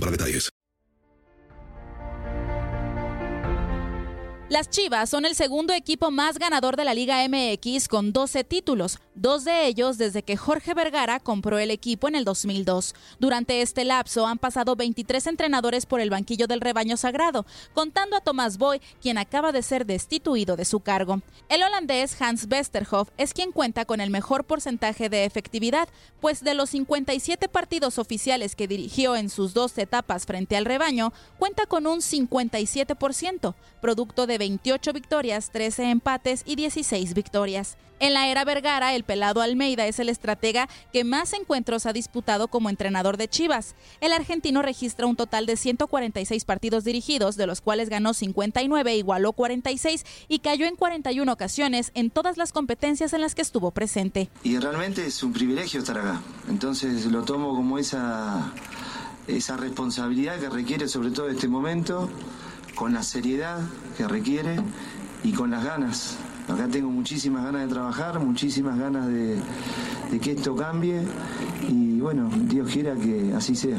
para detalles. Las Chivas son el segundo equipo más ganador de la Liga MX con 12 títulos, dos de ellos desde que Jorge Vergara compró el equipo en el 2002. Durante este lapso han pasado 23 entrenadores por el banquillo del rebaño sagrado, contando a Tomás Boy, quien acaba de ser destituido de su cargo. El holandés Hans Westerhoff es quien cuenta con el mejor porcentaje de efectividad, pues de los 57 partidos oficiales que dirigió en sus dos etapas frente al rebaño, cuenta con un 57%, producto de 28 victorias, 13 empates y 16 victorias. En la era Vergara, el pelado Almeida es el estratega que más encuentros ha disputado como entrenador de Chivas. El argentino registra un total de 146 partidos dirigidos, de los cuales ganó 59, igualó 46 y cayó en 41 ocasiones en todas las competencias en las que estuvo presente. Y realmente es un privilegio estar acá. Entonces lo tomo como esa, esa responsabilidad que requiere sobre todo este momento, con la seriedad que requiere y con las ganas. Acá tengo muchísimas ganas de trabajar, muchísimas ganas de, que esto cambie y bueno, Dios quiera que así sea.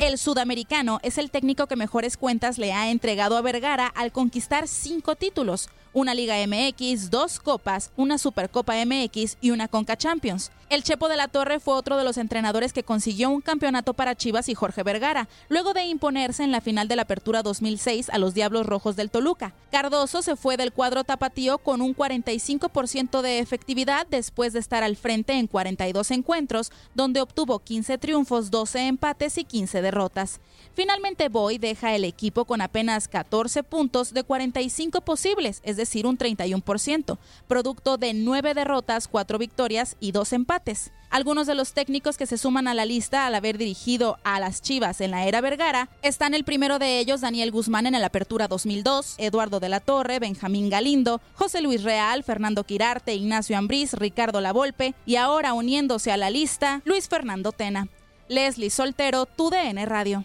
El sudamericano es el técnico que mejores cuentas le ha entregado a Vergara al conquistar cinco títulos, una Liga MX, dos Copas, una Supercopa MX y una Conca Champions. El Chepo de la Torre fue otro de los entrenadores que consiguió un campeonato para Chivas y Jorge Vergara, luego de imponerse en la final de la Apertura 2006 a los Diablos Rojos del Toluca. Cardoso se fue del cuadro tapatío con un 45% de efectividad después de estar al frente en 42 encuentros, donde obtuvo 15 triunfos, 12 empates y 15 derrotas. Finalmente Boy deja el equipo con apenas 14 puntos de 45 posibles, es decir, un 31%, producto de 9 derrotas, 4 victorias y 2 empates. Algunos de los técnicos que se suman a la lista al haber dirigido a las Chivas en la era Vergara están el primero de ellos, Daniel Guzmán en el Apertura 2002, Eduardo de la Torre, Benjamín Galindo, José Luis Real, Fernando Quirarte, Ignacio Ambriz, Ricardo Lavolpe y ahora uniéndose a la lista, Luis Fernando Tena. Leslie Soltero, TUDN Radio.